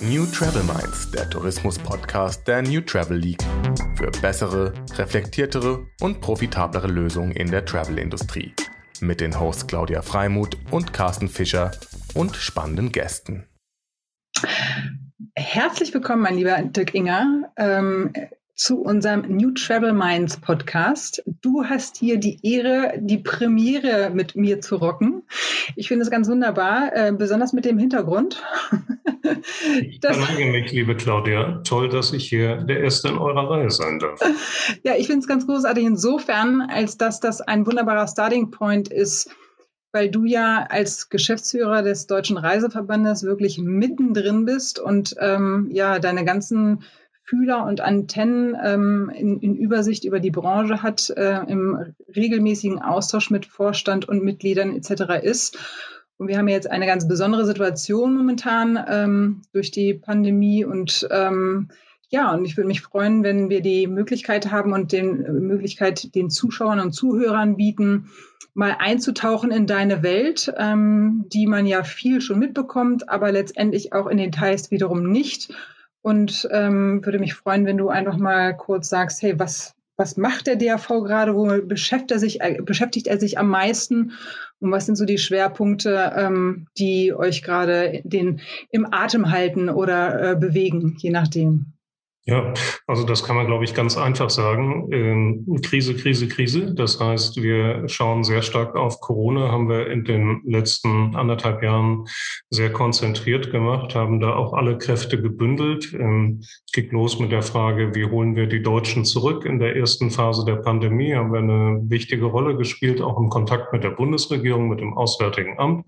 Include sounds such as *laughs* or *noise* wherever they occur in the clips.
New Travel Minds, der Tourismus-Podcast der New Travel League. Für bessere, reflektiertere und profitablere Lösungen in der Travel-Industrie. Mit den Hosts Claudia Freimuth und Carsten Fischer und spannenden Gästen. Herzlich willkommen, mein lieber Dirk Inger. Ähm, zu unserem New Travel Minds Podcast. Du hast hier die Ehre, die Premiere mit mir zu rocken. Ich finde es ganz wunderbar, äh, besonders mit dem Hintergrund. ich bedanke mich, liebe Claudia. Toll, dass ich hier der Erste in eurer Reihe sein darf. *laughs* Ja, ich finde es ganz großartig insofern, als dass das ein wunderbarer Starting Point ist, weil du ja als Geschäftsführer des Deutschen Reiseverbandes wirklich mittendrin bist und ähm, ja deine ganzen Fühler und Antennen ähm, in, in, Übersicht über die Branche hat, äh, im regelmäßigen Austausch mit Vorstand und Mitgliedern etc. ist. Und wir haben jetzt eine ganz besondere Situation momentan ähm, durch die Pandemie und ähm, ja, und ich würde mich freuen, wenn wir die Möglichkeit haben und den äh, Möglichkeit den Zuschauern und Zuhörern bieten, mal einzutauchen in deine Welt, ähm, die man ja viel schon mitbekommt, aber letztendlich auch in Details wiederum nicht und ähm, würde mich freuen, wenn du einfach mal kurz sagst, hey, was, was macht der DAV gerade, wo beschäftigt er sich, äh, beschäftigt er sich am meisten und was sind so die Schwerpunkte, ähm, die euch gerade den im Atem halten oder äh, bewegen, je nachdem? Ja, also das kann man, glaube ich, ganz einfach sagen. Ähm, Krise, Krise, Krise. Das heißt, wir schauen sehr stark auf Corona, haben wir in den letzten anderthalb Jahren sehr konzentriert gemacht, haben da auch alle Kräfte gebündelt. Ähm, geht los mit der Frage, wie holen wir die Deutschen zurück? In der ersten Phase der Pandemie haben wir eine wichtige Rolle gespielt, auch im Kontakt mit der Bundesregierung, mit dem Auswärtigen Amt.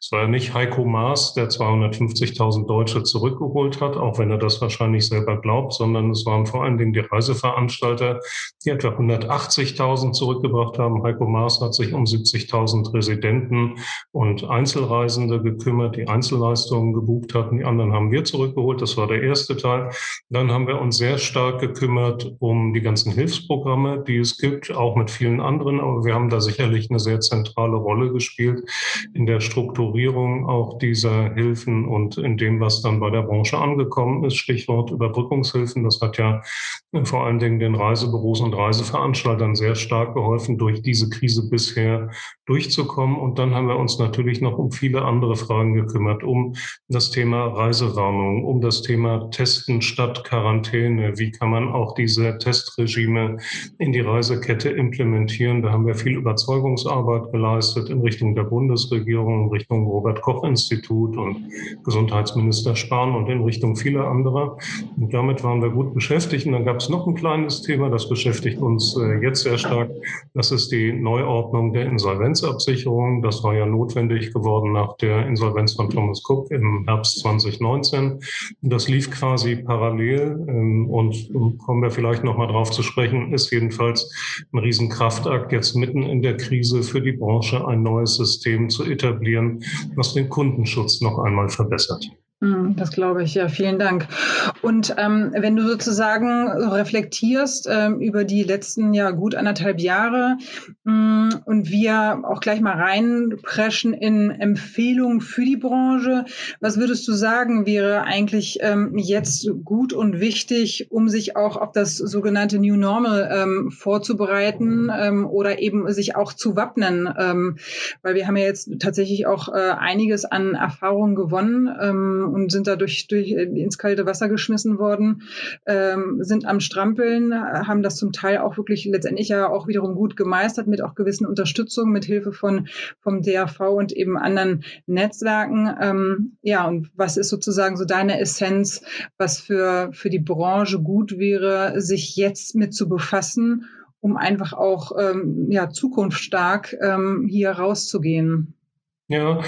Es war ja nicht Heiko Maas, der 250.000 Deutsche zurückgeholt hat, auch wenn er das wahrscheinlich selber glaubt, sondern es waren vor allen Dingen die Reiseveranstalter, die etwa 180.000 zurückgebracht haben. Heiko Maas hat sich um 70.000 Residenten und Einzelreisende gekümmert, die Einzelleistungen gebucht hatten. Die anderen haben wir zurückgeholt. Das war der erste Teil. Dann haben wir uns sehr stark gekümmert um die ganzen Hilfsprogramme, die es gibt, auch mit vielen anderen. Aber wir haben da sicherlich eine sehr zentrale Rolle gespielt in der Strukturierung auch dieser Hilfen und in dem, was dann bei der Branche angekommen ist. Stichwort Überbrückungshilfe helfen. Das hat ja vor allen Dingen den Reisebüros und Reiseveranstaltern sehr stark geholfen, durch diese Krise bisher durchzukommen. Und dann haben wir uns natürlich noch um viele andere Fragen gekümmert, um das Thema Reisewarnung, um das Thema Testen statt Quarantäne. Wie kann man auch diese Testregime in die Reisekette implementieren? Da haben wir viel Überzeugungsarbeit geleistet in Richtung der Bundesregierung, in Richtung Robert Koch Institut und Gesundheitsminister Spahn und in Richtung vieler anderer. Und damit waren wir gut beschäftigt. Und dann gab es noch ein kleines Thema, das beschäftigt uns äh, jetzt sehr stark. Das ist die Neuordnung der Insolvenzabsicherung. Das war ja notwendig geworden nach der Insolvenz von Thomas Cook im Herbst 2019. Das lief quasi parallel ähm, und kommen wir vielleicht noch mal drauf zu sprechen, ist jedenfalls ein Riesenkraftakt jetzt mitten in der Krise für die Branche ein neues System zu etablieren, was den Kundenschutz noch einmal verbessert. Hm, das glaube ich, ja, vielen Dank. Und ähm, wenn du sozusagen reflektierst ähm, über die letzten ja gut anderthalb Jahre ähm, und wir auch gleich mal reinpreschen in Empfehlungen für die Branche, was würdest du sagen, wäre eigentlich ähm, jetzt gut und wichtig, um sich auch auf das sogenannte New Normal ähm, vorzubereiten ähm, oder eben sich auch zu wappnen? Ähm, weil wir haben ja jetzt tatsächlich auch äh, einiges an Erfahrungen gewonnen. Ähm, und sind dadurch durch, äh, ins kalte Wasser geschmissen worden, ähm, sind am Strampeln, haben das zum Teil auch wirklich letztendlich ja auch wiederum gut gemeistert mit auch gewissen Unterstützung, mit Hilfe von vom DAV und eben anderen Netzwerken. Ähm, ja, und was ist sozusagen so deine Essenz, was für, für die Branche gut wäre, sich jetzt mit zu befassen, um einfach auch ähm, ja, zukunftsstark ähm, hier rauszugehen? Ja,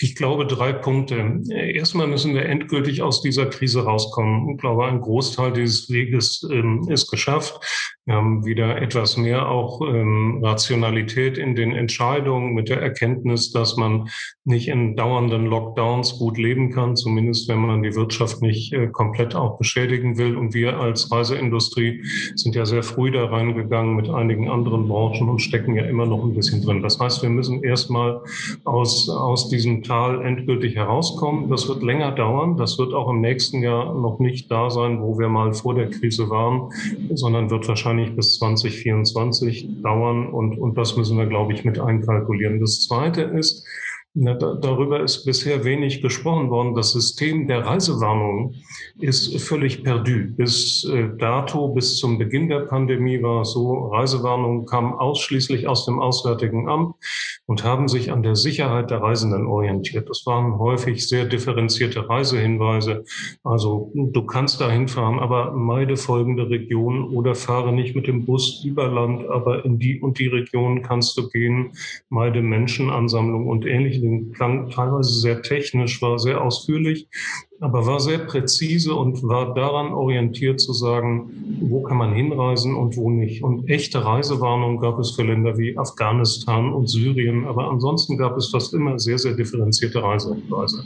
ich glaube drei Punkte. Erstmal müssen wir endgültig aus dieser Krise rauskommen. Ich glaube, ein Großteil dieses Weges ähm, ist geschafft. Wir haben wieder etwas mehr auch ähm, Rationalität in den Entscheidungen mit der Erkenntnis, dass man nicht in dauernden Lockdowns gut leben kann, zumindest wenn man die Wirtschaft nicht äh, komplett auch beschädigen will. Und wir als Reiseindustrie sind ja sehr früh da reingegangen mit einigen anderen Branchen und stecken ja immer noch ein bisschen drin. Das heißt, wir müssen erstmal aus, aus diesem Tal endgültig herauskommen. Das wird länger dauern. Das wird auch im nächsten Jahr noch nicht da sein, wo wir mal vor der Krise waren, sondern wird wahrscheinlich bis 2024 dauern. Und, und das müssen wir, glaube ich, mit einkalkulieren. Das Zweite ist, na, da, darüber ist bisher wenig gesprochen worden. Das System der Reisewarnung ist völlig perdu. Bis äh, dato, bis zum Beginn der Pandemie war es so, Reisewarnungen kamen ausschließlich aus dem Auswärtigen Amt und haben sich an der Sicherheit der Reisenden orientiert. Das waren häufig sehr differenzierte Reisehinweise. Also du kannst da hinfahren, aber meide folgende Region oder fahre nicht mit dem Bus über Land, aber in die und die Region kannst du gehen, meide Menschenansammlung und ähnliches klang teilweise sehr technisch, war sehr ausführlich aber war sehr präzise und war daran orientiert zu sagen, wo kann man hinreisen und wo nicht. Und echte Reisewarnungen gab es für Länder wie Afghanistan und Syrien, aber ansonsten gab es fast immer sehr, sehr differenzierte Reisehinweise.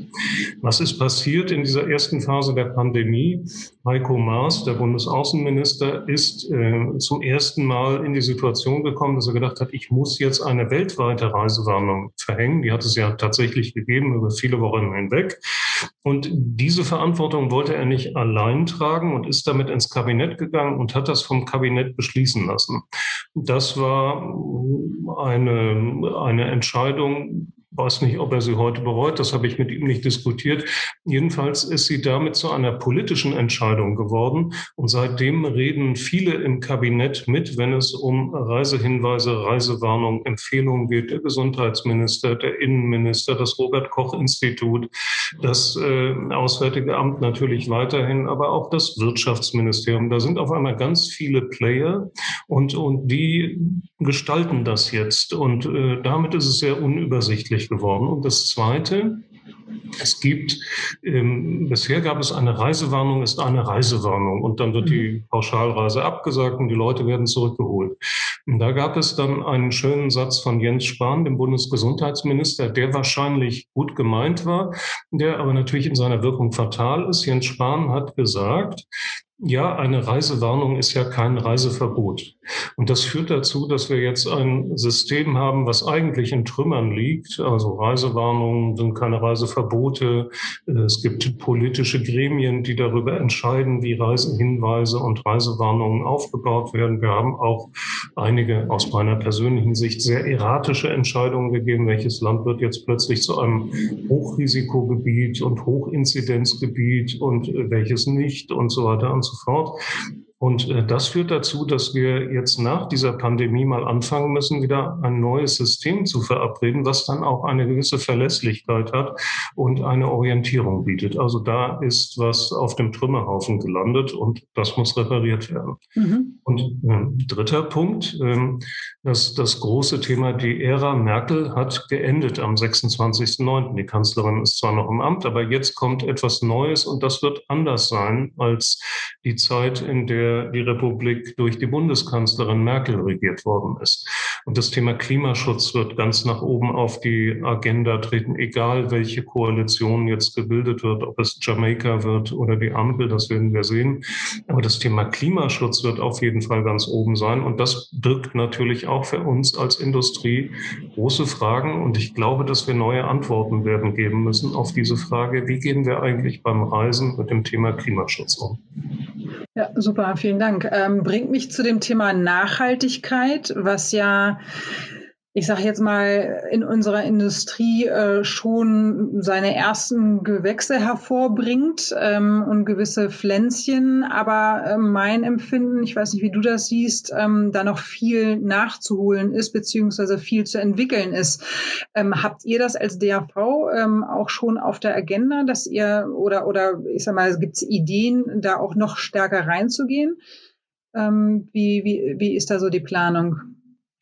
Was ist passiert in dieser ersten Phase der Pandemie? Heiko Maas, der Bundesaußenminister, ist äh, zum ersten Mal in die Situation gekommen, dass er gedacht hat, ich muss jetzt eine weltweite Reisewarnung verhängen. Die hat es ja tatsächlich gegeben über viele Wochen hinweg. Und diese Verantwortung wollte er nicht allein tragen und ist damit ins Kabinett gegangen und hat das vom Kabinett beschließen lassen. Das war eine, eine Entscheidung, weiß nicht, ob er sie heute bereut, das habe ich mit ihm nicht diskutiert. Jedenfalls ist sie damit zu einer politischen Entscheidung geworden und seitdem reden viele im Kabinett mit, wenn es um Reisehinweise, Reisewarnungen, Empfehlungen geht. Der Gesundheitsminister, der Innenminister, das Robert Koch Institut, das äh, Auswärtige Amt natürlich weiterhin, aber auch das Wirtschaftsministerium. Da sind auf einmal ganz viele Player und, und die gestalten das jetzt und äh, damit ist es sehr unübersichtlich möglich geworden. Und das Zweite, es gibt, ähm, bisher gab es eine Reisewarnung, ist eine Reisewarnung und dann wird die mhm. Pauschalreise abgesagt und die Leute werden zurückgeholt. Und da gab es dann einen schönen Satz von Jens Spahn, dem Bundesgesundheitsminister, der wahrscheinlich gut gemeint war, der aber natürlich in seiner Wirkung fatal ist. Jens Spahn hat gesagt, ja, eine Reisewarnung ist ja kein Reiseverbot. Und das führt dazu, dass wir jetzt ein System haben, was eigentlich in Trümmern liegt. Also Reisewarnungen sind keine Reiseverbote. Es gibt politische Gremien, die darüber entscheiden, wie Reisehinweise und Reisewarnungen aufgebaut werden. Wir haben auch einige aus meiner persönlichen Sicht sehr erratische Entscheidungen gegeben. Welches Land wird jetzt plötzlich zu einem Hochrisikogebiet und Hochinzidenzgebiet und welches nicht und so weiter und so fort. Und äh, das führt dazu, dass wir jetzt nach dieser Pandemie mal anfangen müssen, wieder ein neues System zu verabreden, was dann auch eine gewisse Verlässlichkeit hat und eine Orientierung bietet. Also da ist was auf dem Trümmerhaufen gelandet und das muss repariert werden. Mhm. Und äh, dritter Punkt, äh, das, das große Thema, die Ära Merkel hat geendet am 26.09. Die Kanzlerin ist zwar noch im Amt, aber jetzt kommt etwas Neues und das wird anders sein als die Zeit, in der die Republik durch die Bundeskanzlerin Merkel regiert worden ist. Und das Thema Klimaschutz wird ganz nach oben auf die Agenda treten, egal welche Koalition jetzt gebildet wird, ob es Jamaika wird oder die Ampel, das werden wir sehen. Aber das Thema Klimaschutz wird auf jeden Fall ganz oben sein. Und das birgt natürlich auch für uns als Industrie große Fragen. Und ich glaube, dass wir neue Antworten werden geben müssen auf diese Frage, wie gehen wir eigentlich beim Reisen mit dem Thema Klimaschutz um? Ja, super, vielen Dank. Ähm, bringt mich zu dem Thema Nachhaltigkeit, was ja ich sage jetzt mal, in unserer Industrie äh, schon seine ersten Gewächse hervorbringt ähm, und gewisse Pflänzchen. Aber äh, mein Empfinden, ich weiß nicht, wie du das siehst, ähm, da noch viel nachzuholen ist, beziehungsweise viel zu entwickeln ist. Ähm, habt ihr das als DAV ähm, auch schon auf der Agenda, dass ihr oder oder ich sag mal, gibt es Ideen, da auch noch stärker reinzugehen? Ähm, wie, wie, wie ist da so die Planung?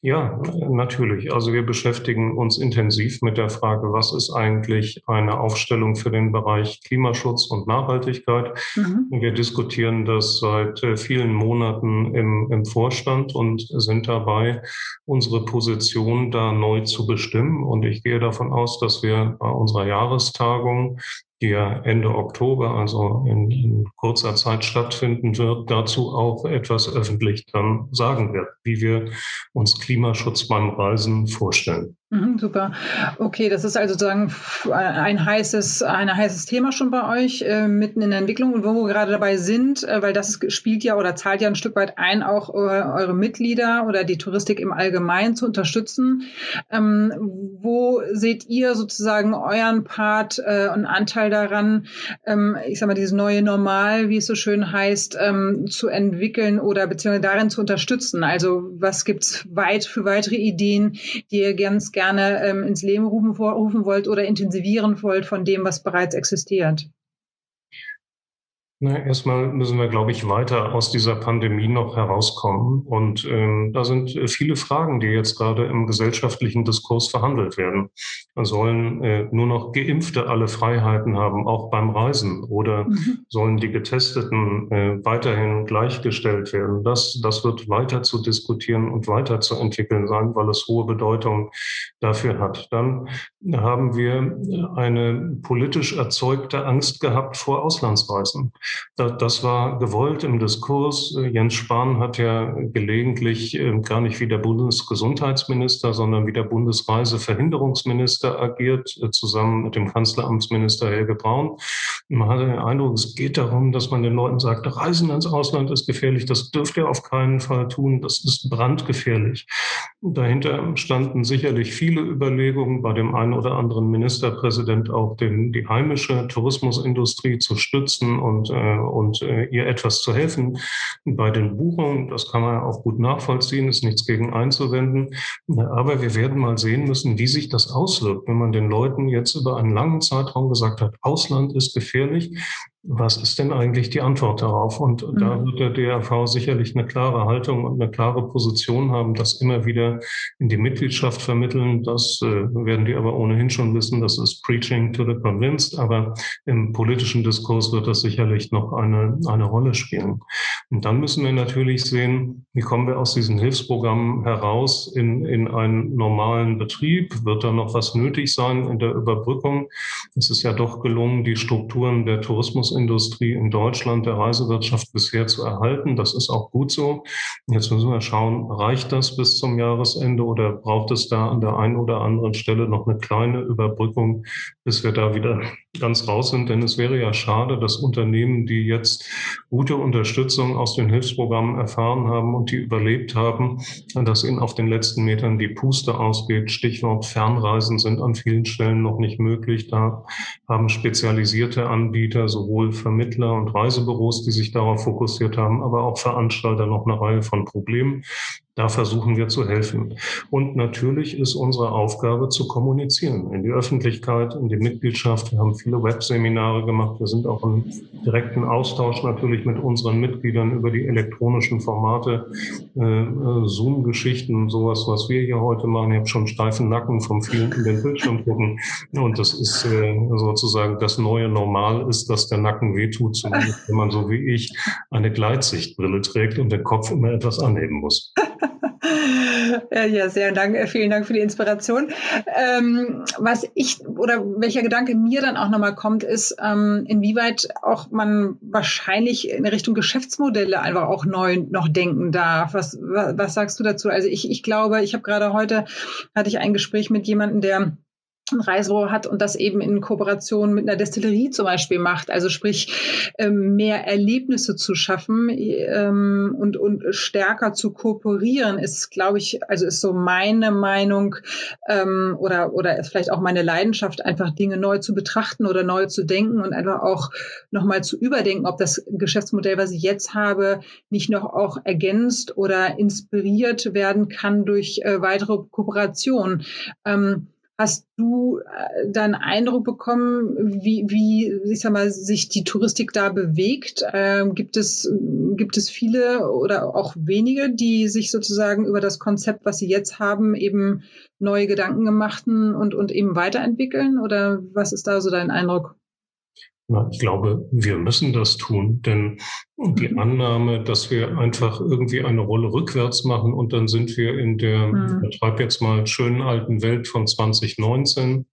Ja, natürlich. Also wir beschäftigen uns intensiv mit der Frage, was ist eigentlich eine Aufstellung für den Bereich Klimaschutz und Nachhaltigkeit. Mhm. Wir diskutieren das seit äh, vielen Monaten im, im Vorstand und sind dabei, unsere Position da neu zu bestimmen. Und ich gehe davon aus, dass wir bei unserer Jahrestagung die ja Ende Oktober, also in, in, kurzer Zeit stattfinden wird, dazu auch etwas öffentlich dann sagen wird, wie wir uns Klimaschutz beim Reisen vorstellen. Mhm, super. Okay, das ist also sozusagen ein heißes, ein heißes Thema schon bei euch, äh, mitten in der Entwicklung und wo wir gerade dabei sind, äh, weil das spielt ja oder zahlt ja ein Stück weit ein, auch äh, eure Mitglieder oder die Touristik im Allgemeinen zu unterstützen. Ähm, wo seht ihr sozusagen euren Part äh, und Anteil daran, ähm, ich sag mal, dieses neue Normal, wie es so schön heißt, ähm, zu entwickeln oder beziehungsweise darin zu unterstützen? Also was gibt's weit für weitere Ideen, die ihr ganz gerne gerne ähm, ins Leben rufen, rufen wollt oder intensivieren wollt von dem, was bereits existiert? Na, erstmal müssen wir, glaube ich, weiter aus dieser Pandemie noch herauskommen. Und ähm, da sind viele Fragen, die jetzt gerade im gesellschaftlichen Diskurs verhandelt werden. Sollen äh, nur noch Geimpfte alle Freiheiten haben, auch beim Reisen? Oder mhm. sollen die Getesteten äh, weiterhin gleichgestellt werden? Das, das wird weiter zu diskutieren und weiter zu entwickeln sein, weil es hohe Bedeutung dafür hat. Dann haben wir eine politisch erzeugte Angst gehabt vor Auslandsreisen. Das war gewollt im Diskurs. Jens Spahn hat ja gelegentlich ähm, gar nicht wie der Bundesgesundheitsminister, sondern wie der Bundesreiseverhinderungsminister agiert, äh, zusammen mit dem Kanzleramtsminister Helge Braun. Man hatte den Eindruck, es geht darum, dass man den Leuten sagt, Reisen ins Ausland ist gefährlich, das dürft ihr auf keinen Fall tun, das ist brandgefährlich. Dahinter standen sicherlich viele Überlegungen bei dem einen oder anderen Ministerpräsident auch den, die heimische Tourismusindustrie zu stützen und äh, äh, und äh, ihr etwas zu helfen bei den Buchungen. Das kann man auch gut nachvollziehen, ist nichts gegen einzuwenden. Aber wir werden mal sehen müssen, wie sich das auswirkt, wenn man den Leuten jetzt über einen langen Zeitraum gesagt hat, Ausland ist gefährlich was ist denn eigentlich die Antwort darauf? Und mhm. da wird der DRV sicherlich eine klare Haltung und eine klare Position haben, das immer wieder in die Mitgliedschaft vermitteln. Das äh, werden die aber ohnehin schon wissen. Das ist Preaching to the Convinced. Aber im politischen Diskurs wird das sicherlich noch eine, eine Rolle spielen. Und dann müssen wir natürlich sehen, wie kommen wir aus diesen Hilfsprogrammen heraus in, in einen normalen Betrieb? Wird da noch was nötig sein in der Überbrückung? Es ist ja doch gelungen, die Strukturen der Tourismus Tourismusindustrie in Deutschland, der Reisewirtschaft bisher zu erhalten. Das ist auch gut so. Jetzt müssen wir schauen, reicht das bis zum Jahresende oder braucht es da an der einen oder anderen Stelle noch eine kleine Überbrückung, bis wir da wieder ganz raus sind? Denn es wäre ja schade, dass Unternehmen, die jetzt gute Unterstützung aus den Hilfsprogrammen erfahren haben und die überlebt haben, dass ihnen auf den letzten Metern die Puste ausgeht. Stichwort Fernreisen sind an vielen Stellen noch nicht möglich. Da haben spezialisierte Anbieter sowohl Vermittler und Reisebüros, die sich darauf fokussiert haben, aber auch Veranstalter noch eine Reihe von Problemen. Da versuchen wir zu helfen. Und natürlich ist unsere Aufgabe zu kommunizieren in die Öffentlichkeit, in die Mitgliedschaft. Wir haben viele Webseminare gemacht. Wir sind auch im direkten Austausch natürlich mit unseren Mitgliedern über die elektronischen Formate, äh, äh Zoom-Geschichten, sowas, was wir hier heute machen. Ich habe schon steifen Nacken vom vielen in den Bildschirm gucken. Und das ist äh, sozusagen das neue Normal ist, dass der Nacken wehtut, zumindest wenn man so wie ich eine Gleitsichtbrille trägt und den Kopf immer etwas anheben muss. Ja, sehr Dank, vielen Dank für die Inspiration. Ähm, was ich oder welcher Gedanke mir dann auch nochmal kommt, ist, ähm, inwieweit auch man wahrscheinlich in Richtung Geschäftsmodelle einfach auch neu noch denken darf. Was, was, was sagst du dazu? Also ich, ich glaube, ich habe gerade heute hatte ich ein Gespräch mit jemandem, der ein Reisebüro hat und das eben in Kooperation mit einer Destillerie zum Beispiel macht. Also sprich, ähm, mehr Erlebnisse zu schaffen ähm, und, und stärker zu kooperieren, ist, glaube ich, also ist so meine Meinung ähm, oder, oder ist vielleicht auch meine Leidenschaft, einfach Dinge neu zu betrachten oder neu zu denken und einfach auch nochmal zu überdenken, ob das Geschäftsmodell, was ich jetzt habe, nicht noch auch ergänzt oder inspiriert werden kann durch äh, weitere Kooperationen. Hast du äh, deinen Eindruck bekommen, wie, wie ich sag mal, sich die Touristik da bewegt? Ähm, gibt, es, gibt es viele oder auch wenige, die sich sozusagen über das Konzept, was sie jetzt haben, eben neue Gedanken gemachten und, und eben weiterentwickeln? Oder was ist da so dein Eindruck? Ich glaube, wir müssen das tun, denn die mhm. Annahme, dass wir einfach irgendwie eine Rolle rückwärts machen und dann sind wir in der, mhm. ich betreibe jetzt mal schönen alten Welt von 2019,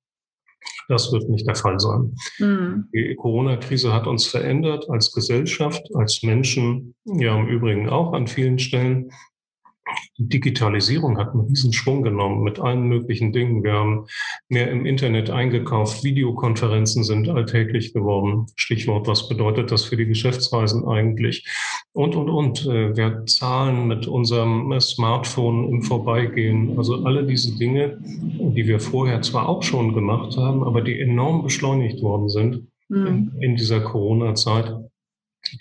das wird nicht der Fall sein. Mhm. Die Corona-Krise hat uns verändert als Gesellschaft, als Menschen, ja im Übrigen auch an vielen Stellen. Die Digitalisierung hat einen Riesenschwung genommen mit allen möglichen Dingen. Wir haben mehr im Internet eingekauft. Videokonferenzen sind alltäglich geworden. Stichwort, was bedeutet das für die Geschäftsreisen eigentlich? Und, und, und. Äh, wir zahlen mit unserem Smartphone im Vorbeigehen. Also alle diese Dinge, die wir vorher zwar auch schon gemacht haben, aber die enorm beschleunigt worden sind mhm. in dieser Corona-Zeit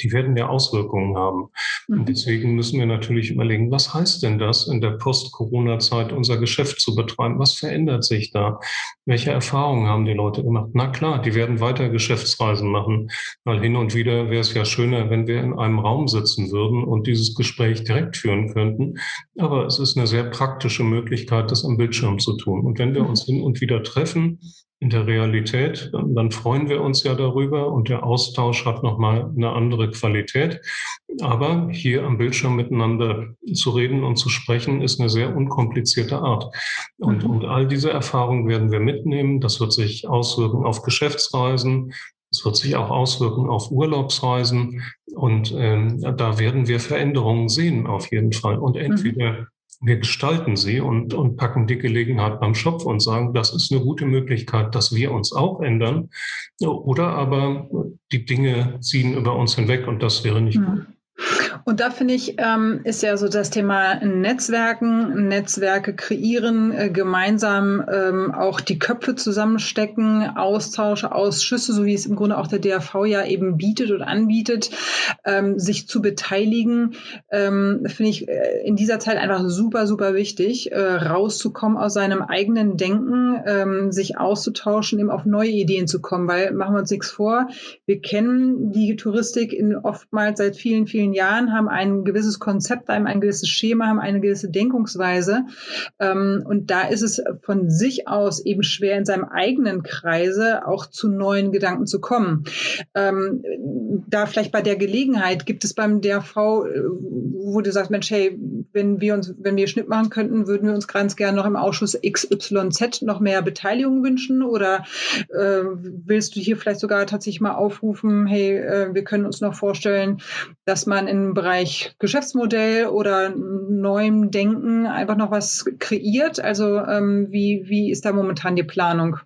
die werden ja Auswirkungen haben. Und mhm. deswegen müssen wir natürlich überlegen, was heißt denn das, in der Post-Corona-Zeit unser Geschäft zu betreiben? Was verändert sich da? Welche Erfahrungen haben die Leute gemacht? Na klar, die werden weiter Geschäftsreisen machen, weil hin und wieder wäre es ja schöner, wenn wir in einem Raum sitzen würden und dieses Gespräch direkt führen könnten. Aber es ist eine sehr praktische Möglichkeit, das am Bildschirm zu tun. Und wenn wir mhm. uns hin und wieder treffen, in der Realität, dann freuen wir uns ja darüber und der Austausch hat nochmal eine andere Qualität. Aber hier am Bildschirm miteinander zu reden und zu sprechen, ist eine sehr unkomplizierte Art. Und, mhm. und all diese Erfahrungen werden wir mitnehmen. Das wird sich auswirken auf Geschäftsreisen. Es wird sich auch auswirken auf Urlaubsreisen und ähm, da werden wir Veränderungen sehen auf jeden Fall. Und mhm. entweder wir gestalten sie und, und packen die Gelegenheit beim Schopf und sagen, das ist eine gute Möglichkeit, dass wir uns auch ändern. Oder aber die Dinge ziehen über uns hinweg und das wäre nicht gut. Und da finde ich, ähm, ist ja so das Thema Netzwerken, Netzwerke kreieren, äh, gemeinsam ähm, auch die Köpfe zusammenstecken, Austausche, Ausschüsse, so wie es im Grunde auch der DRV ja eben bietet und anbietet, ähm, sich zu beteiligen, ähm, finde ich äh, in dieser Zeit einfach super, super wichtig, äh, rauszukommen aus seinem eigenen Denken, ähm, sich auszutauschen, eben auf neue Ideen zu kommen, weil machen wir uns nichts vor, wir kennen die Touristik in oftmals seit vielen, vielen Jahren, haben ein gewisses Konzept, haben ein gewisses Schema, haben eine gewisse Denkungsweise. Ähm, und da ist es von sich aus eben schwer, in seinem eigenen Kreise auch zu neuen Gedanken zu kommen. Ähm, da vielleicht bei der Gelegenheit gibt es beim DRV, äh, wo du sagst, Mensch, hey, wenn wir uns, wenn wir Schnitt machen könnten, würden wir uns ganz gerne noch im Ausschuss XYZ noch mehr Beteiligung wünschen? Oder äh, willst du hier vielleicht sogar tatsächlich mal aufrufen, hey, äh, wir können uns noch vorstellen, dass man im Bereich Geschäftsmodell oder neuem Denken einfach noch was kreiert? Also ähm, wie, wie ist da momentan die Planung?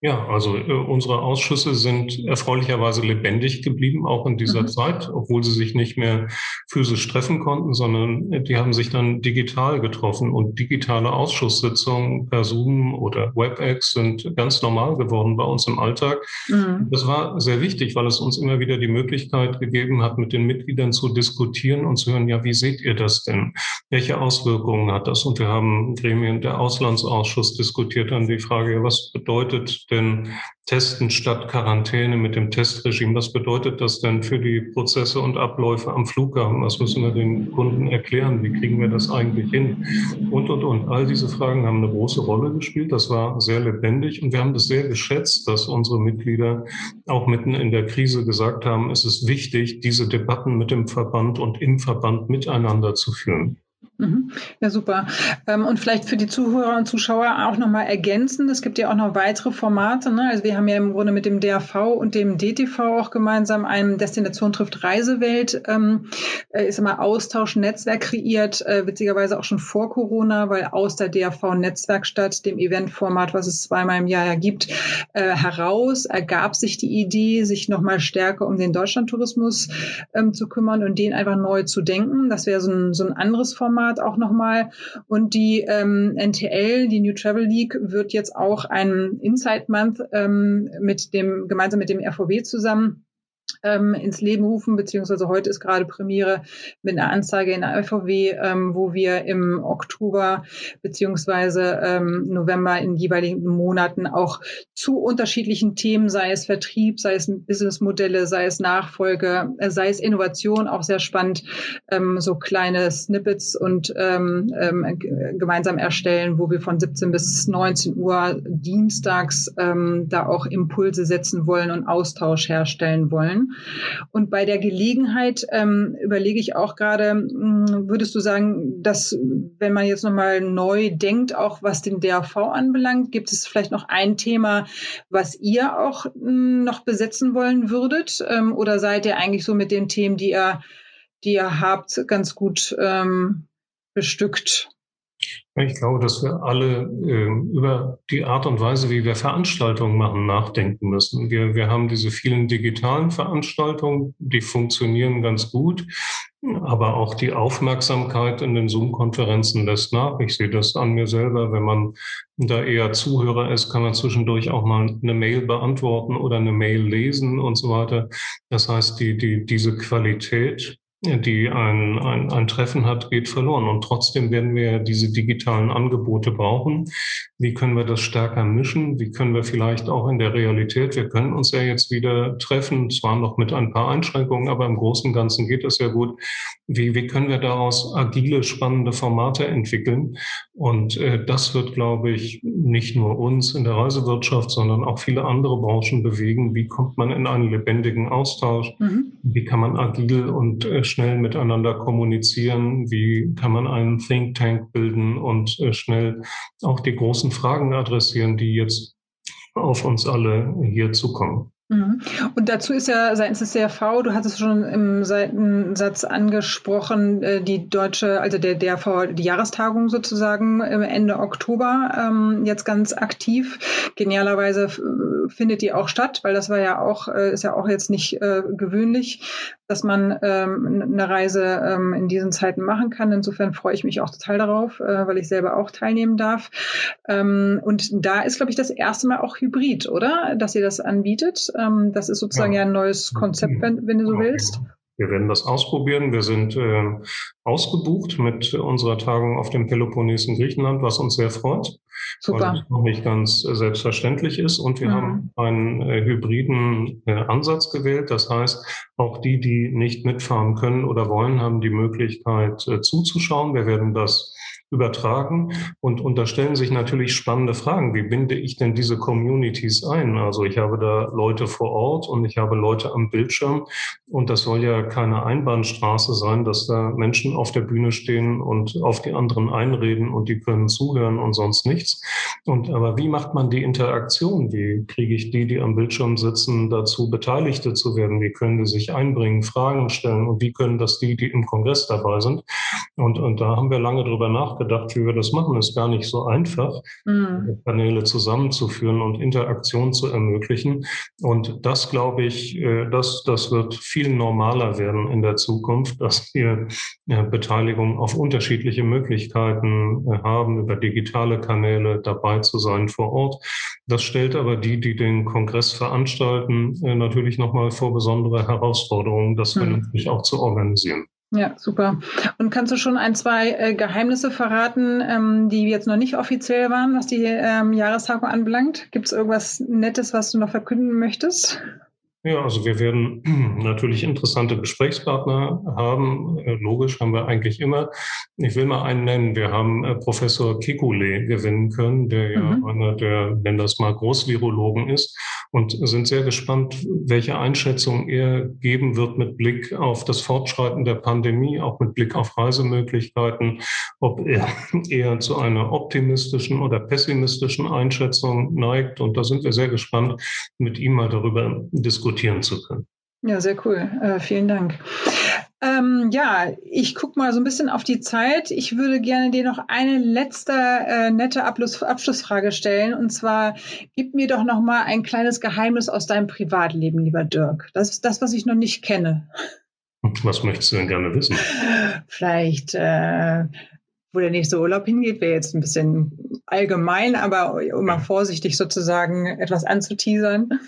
Ja, also äh, unsere Ausschüsse sind erfreulicherweise lebendig geblieben, auch in dieser mhm. Zeit, obwohl sie sich nicht mehr physisch treffen konnten, sondern äh, die haben sich dann digital getroffen und digitale Ausschusssitzungen per Zoom oder WebEx sind ganz normal geworden bei uns im Alltag. Mhm. Das war sehr wichtig, weil es uns immer wieder die Möglichkeit gegeben hat, mit den Mitgliedern zu diskutieren und zu hören, ja, wie seht ihr das denn? Welche Auswirkungen hat das? Und wir haben Gremien der Auslandsausschuss diskutiert dann die Frage, was bedeutet denn Testen statt Quarantäne mit dem Testregime? Was bedeutet das denn für die Prozesse und Abläufe am Flughafen? Was müssen wir den Kunden erklären? Wie kriegen wir das eigentlich hin? Und, und, und. All diese Fragen haben eine große Rolle gespielt. Das war sehr lebendig und wir haben das sehr geschätzt, dass unsere Mitglieder auch mitten in der Krise gesagt haben, es ist wichtig, diese Debatten mit dem Verband und im Verband miteinander zu führen. Mhm. Ja, super. Ähm, und vielleicht für die Zuhörer und Zuschauer auch nochmal ergänzen. Es gibt ja auch noch weitere Formate. Ne? Also wir haben ja im Grunde mit dem DAV und dem DTV auch gemeinsam einen Destination trifft Reisewelt, ähm, äh, ist immer Austausch, Netzwerk kreiert, äh, witzigerweise auch schon vor Corona, weil aus der DAV Netzwerkstatt, dem Eventformat, was es zweimal im Jahr ja gibt, äh, heraus ergab sich die Idee, sich nochmal stärker um den Deutschlandtourismus ähm, zu kümmern und den einfach neu zu denken. Das wäre so ein, so ein anderes Format. Format auch nochmal. Und die ähm, NTL, die New Travel League, wird jetzt auch einen Insight Month ähm, mit dem, gemeinsam mit dem RVW zusammen ähm, ins Leben rufen, beziehungsweise heute ist gerade Premiere mit einer Anzeige in der FVW, ähm, wo wir im Oktober beziehungsweise ähm, November in jeweiligen Monaten auch zu unterschiedlichen Themen, sei es Vertrieb, sei es Businessmodelle, sei es Nachfolge, äh, sei es Innovation, auch sehr spannend, ähm, so kleine Snippets und ähm, ähm, gemeinsam erstellen, wo wir von 17 bis 19 Uhr dienstags ähm, da auch Impulse setzen wollen und Austausch herstellen wollen. Und bei der Gelegenheit ähm, überlege ich auch gerade, hm, würdest du sagen, dass wenn man jetzt nochmal neu denkt, auch was den DAV anbelangt, gibt es vielleicht noch ein Thema, was ihr auch hm, noch besetzen wollen würdet? Ähm, oder seid ihr eigentlich so mit den Themen, die ihr, die ihr habt, ganz gut ähm, bestückt? Ich glaube, dass wir alle äh, über die Art und Weise, wie wir Veranstaltungen machen, nachdenken müssen. Wir, wir haben diese vielen digitalen Veranstaltungen, die funktionieren ganz gut, aber auch die Aufmerksamkeit in den Zoom-Konferenzen lässt nach. Ich sehe das an mir selber. Wenn man da eher Zuhörer ist, kann man zwischendurch auch mal eine Mail beantworten oder eine Mail lesen und so weiter. Das heißt, die, die, diese Qualität die ein, ein, ein Treffen hat, geht verloren. Und trotzdem werden wir diese digitalen Angebote brauchen. Wie können wir das stärker mischen? Wie können wir vielleicht auch in der Realität, wir können uns ja jetzt wieder treffen, zwar noch mit ein paar Einschränkungen, aber im Großen und Ganzen geht es ja gut. Wie, wie können wir daraus agile, spannende Formate entwickeln? Und äh, das wird, glaube ich, nicht nur uns in der Reisewirtschaft, sondern auch viele andere Branchen bewegen. Wie kommt man in einen lebendigen Austausch? Mhm. Wie kann man agil und äh, schnell miteinander kommunizieren? Wie kann man einen Think Tank bilden und äh, schnell auch die großen Fragen adressieren, die jetzt auf uns alle hier zukommen? Mhm. Und dazu ist ja seitens des DRV, du hattest schon im Seitensatz angesprochen, äh, die deutsche, also der DRV, die Jahrestagung sozusagen Ende Oktober ähm, jetzt ganz aktiv. Genialerweise findet die auch statt, weil das war ja auch, äh, ist ja auch jetzt nicht äh, gewöhnlich, dass man ähm, eine Reise ähm, in diesen Zeiten machen kann. Insofern freue ich mich auch total darauf, äh, weil ich selber auch teilnehmen darf. Ähm, und da ist, glaube ich, das erste Mal auch Hybrid, oder? Dass ihr das anbietet. Ähm, das ist sozusagen ja, ja ein neues Konzept, wenn, wenn du so willst. Wir werden das ausprobieren. Wir sind äh, ausgebucht mit unserer Tagung auf dem Peloponnes in Griechenland, was uns sehr freut. Super. Weil das noch nicht ganz äh, selbstverständlich ist. Und wir mhm. haben einen äh, hybriden äh, Ansatz gewählt. Das heißt, auch die, die nicht mitfahren können oder wollen, haben die Möglichkeit äh, zuzuschauen. Wir werden das übertragen. Und, und da stellen sich natürlich spannende Fragen. Wie binde ich denn diese Communities ein? Also ich habe da Leute vor Ort und ich habe Leute am Bildschirm. Und das soll ja keine Einbahnstraße sein, dass da Menschen auf der Bühne stehen und auf die anderen einreden und die können zuhören und sonst nichts. Und aber wie macht man die Interaktion? Wie kriege ich die, die am Bildschirm sitzen, dazu Beteiligte zu werden? Wie können die sich einbringen, Fragen stellen? Und wie können das die, die im Kongress dabei sind? Und, und da haben wir lange drüber nachgedacht nachgedacht, wie wir das machen. Es ist gar nicht so einfach, mhm. Kanäle zusammenzuführen und Interaktion zu ermöglichen. Und das, glaube ich, äh, das, das wird viel normaler werden in der Zukunft, dass wir Beteiligung auf unterschiedliche Möglichkeiten äh, haben, über digitale Kanäle dabei zu sein vor Ort. Das stellt aber die, die den Kongress veranstalten, äh, natürlich nochmal vor besondere Herausforderungen, das mhm. vernünftig auch zu organisieren. Ja, super. Und kannst du schon ein, zwei äh, Geheimnisse verraten, ähm, die jetzt noch nicht offiziell waren, was die ähm, Jahrestagung anbelangt? Gibt es irgendwas Nettes, was du noch verkünden möchtest? Ja, also wir werden *clears throat* natürlich interessante Gesprächspartner haben. Äh, logisch haben wir eigentlich immer. Ich will mal einen nennen. Wir haben äh, Professor Kekulé gewinnen können, der ja mhm. einer der, wenn das mal Großvirologen ist und sind sehr gespannt, welche Einschätzung er geben wird mit Blick auf das Fortschreiten der Pandemie, auch mit Blick auf Reisemöglichkeiten, ob er *laughs* eher zu einer optimistischen oder pessimistischen Einschätzung neigt. Und da sind wir sehr gespannt, mit ihm mal darüber diskutieren diskutieren zu können. Ja, sehr cool. Äh, vielen Dank. Ähm, ja, ich gucke mal so ein bisschen auf die Zeit. Ich würde gerne dir noch eine letzte äh, nette Abschluss, Abschlussfrage stellen. Und zwar, gib mir doch noch mal ein kleines Geheimnis aus deinem Privatleben, lieber Dirk. Das ist das, was ich noch nicht kenne. Was möchtest du denn gerne wissen? Vielleicht, äh, wo der nächste Urlaub hingeht, wäre jetzt ein bisschen allgemein, aber um mal vorsichtig sozusagen etwas anzuteasern.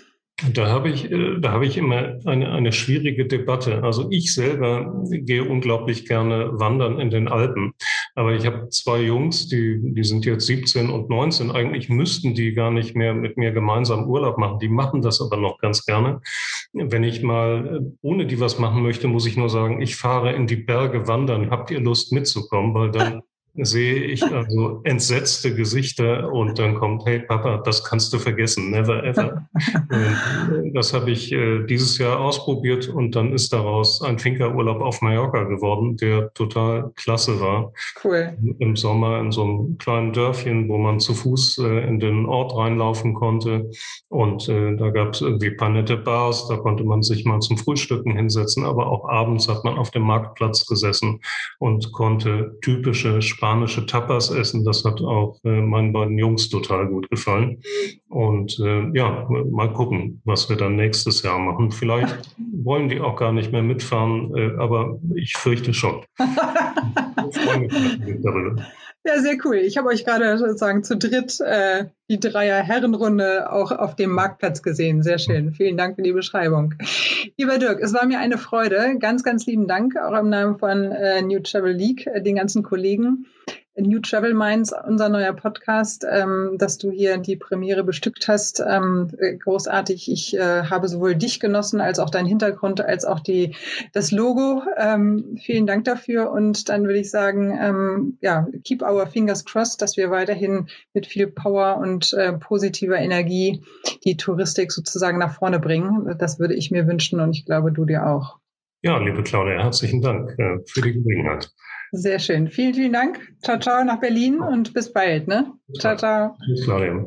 Da habe ich, äh, da habe ich immer eine, eine schwierige Debatte. Also ich selber gehe unglaublich gerne wandern in den Alpen. Aber ich habe zwei Jungs, die, die sind jetzt 17 und 19. Eigentlich müssten die gar nicht mehr mit mir gemeinsam Urlaub machen. Die machen das aber noch ganz gerne. Wenn ich mal äh, ohne die was machen möchte, muss ich nur sagen, ich fahre in die Berge wandern. Habt ihr Lust mitzukommen? Weil dann *laughs* sehe ich also entsetzte Gesichter und dann kommt, hey Papa, das kannst du vergessen, never ever. Äh, das habe ich äh, dieses Jahr ausprobiert und dann ist daraus ein Finkerurlaub auf Mallorca geworden, der total klasse war. Cool. Im Sommer in so einem kleinen Dörfchen, wo man zu Fuß äh, in den Ort reinlaufen konnte und da gab es irgendwie ein paar nette Bars, da konnte man sich mal zum Frühstücken hinsetzen, aber auch abends hat man auf dem Marktplatz gesessen und konnte typische spanische Tapas essen. Das hat auch äh, meinen beiden Jungs total gut gefallen. Und äh, ja, mal gucken, was wir dann nächstes Jahr machen. Vielleicht *laughs* wollen die auch gar nicht mehr mitfahren, äh, aber ich fürchte schon. *laughs* ich freue mich darüber. Ja, sehr cool. Ich habe euch gerade sozusagen zu dritt äh, die Dreier-Herrenrunde auch auf dem Marktplatz gesehen. Sehr schön. Vielen Dank für die Beschreibung. Lieber Dirk, es war mir eine Freude. Ganz, ganz lieben Dank auch im Namen von äh, New Travel League, äh, den ganzen Kollegen. New Travel Minds, unser neuer Podcast, ähm, dass du hier die Premiere bestückt hast. Ähm, äh, großartig. Ich äh, habe sowohl dich genossen als auch deinen Hintergrund, als auch die, das Logo. Ähm, vielen Dank dafür. Und dann würde ich sagen, ähm, ja, keep our fingers crossed, dass wir weiterhin mit viel Power und äh, positiver Energie die Touristik sozusagen nach vorne bringen. Das würde ich mir wünschen und ich glaube, du dir auch. Ja, liebe Claudia, herzlichen Dank äh, für die Gelegenheit. Sehr schön. Vielen, vielen Dank. Ciao, ciao nach Berlin und bis bald. Ne? Ciao, ciao. Tschüss, Claudia.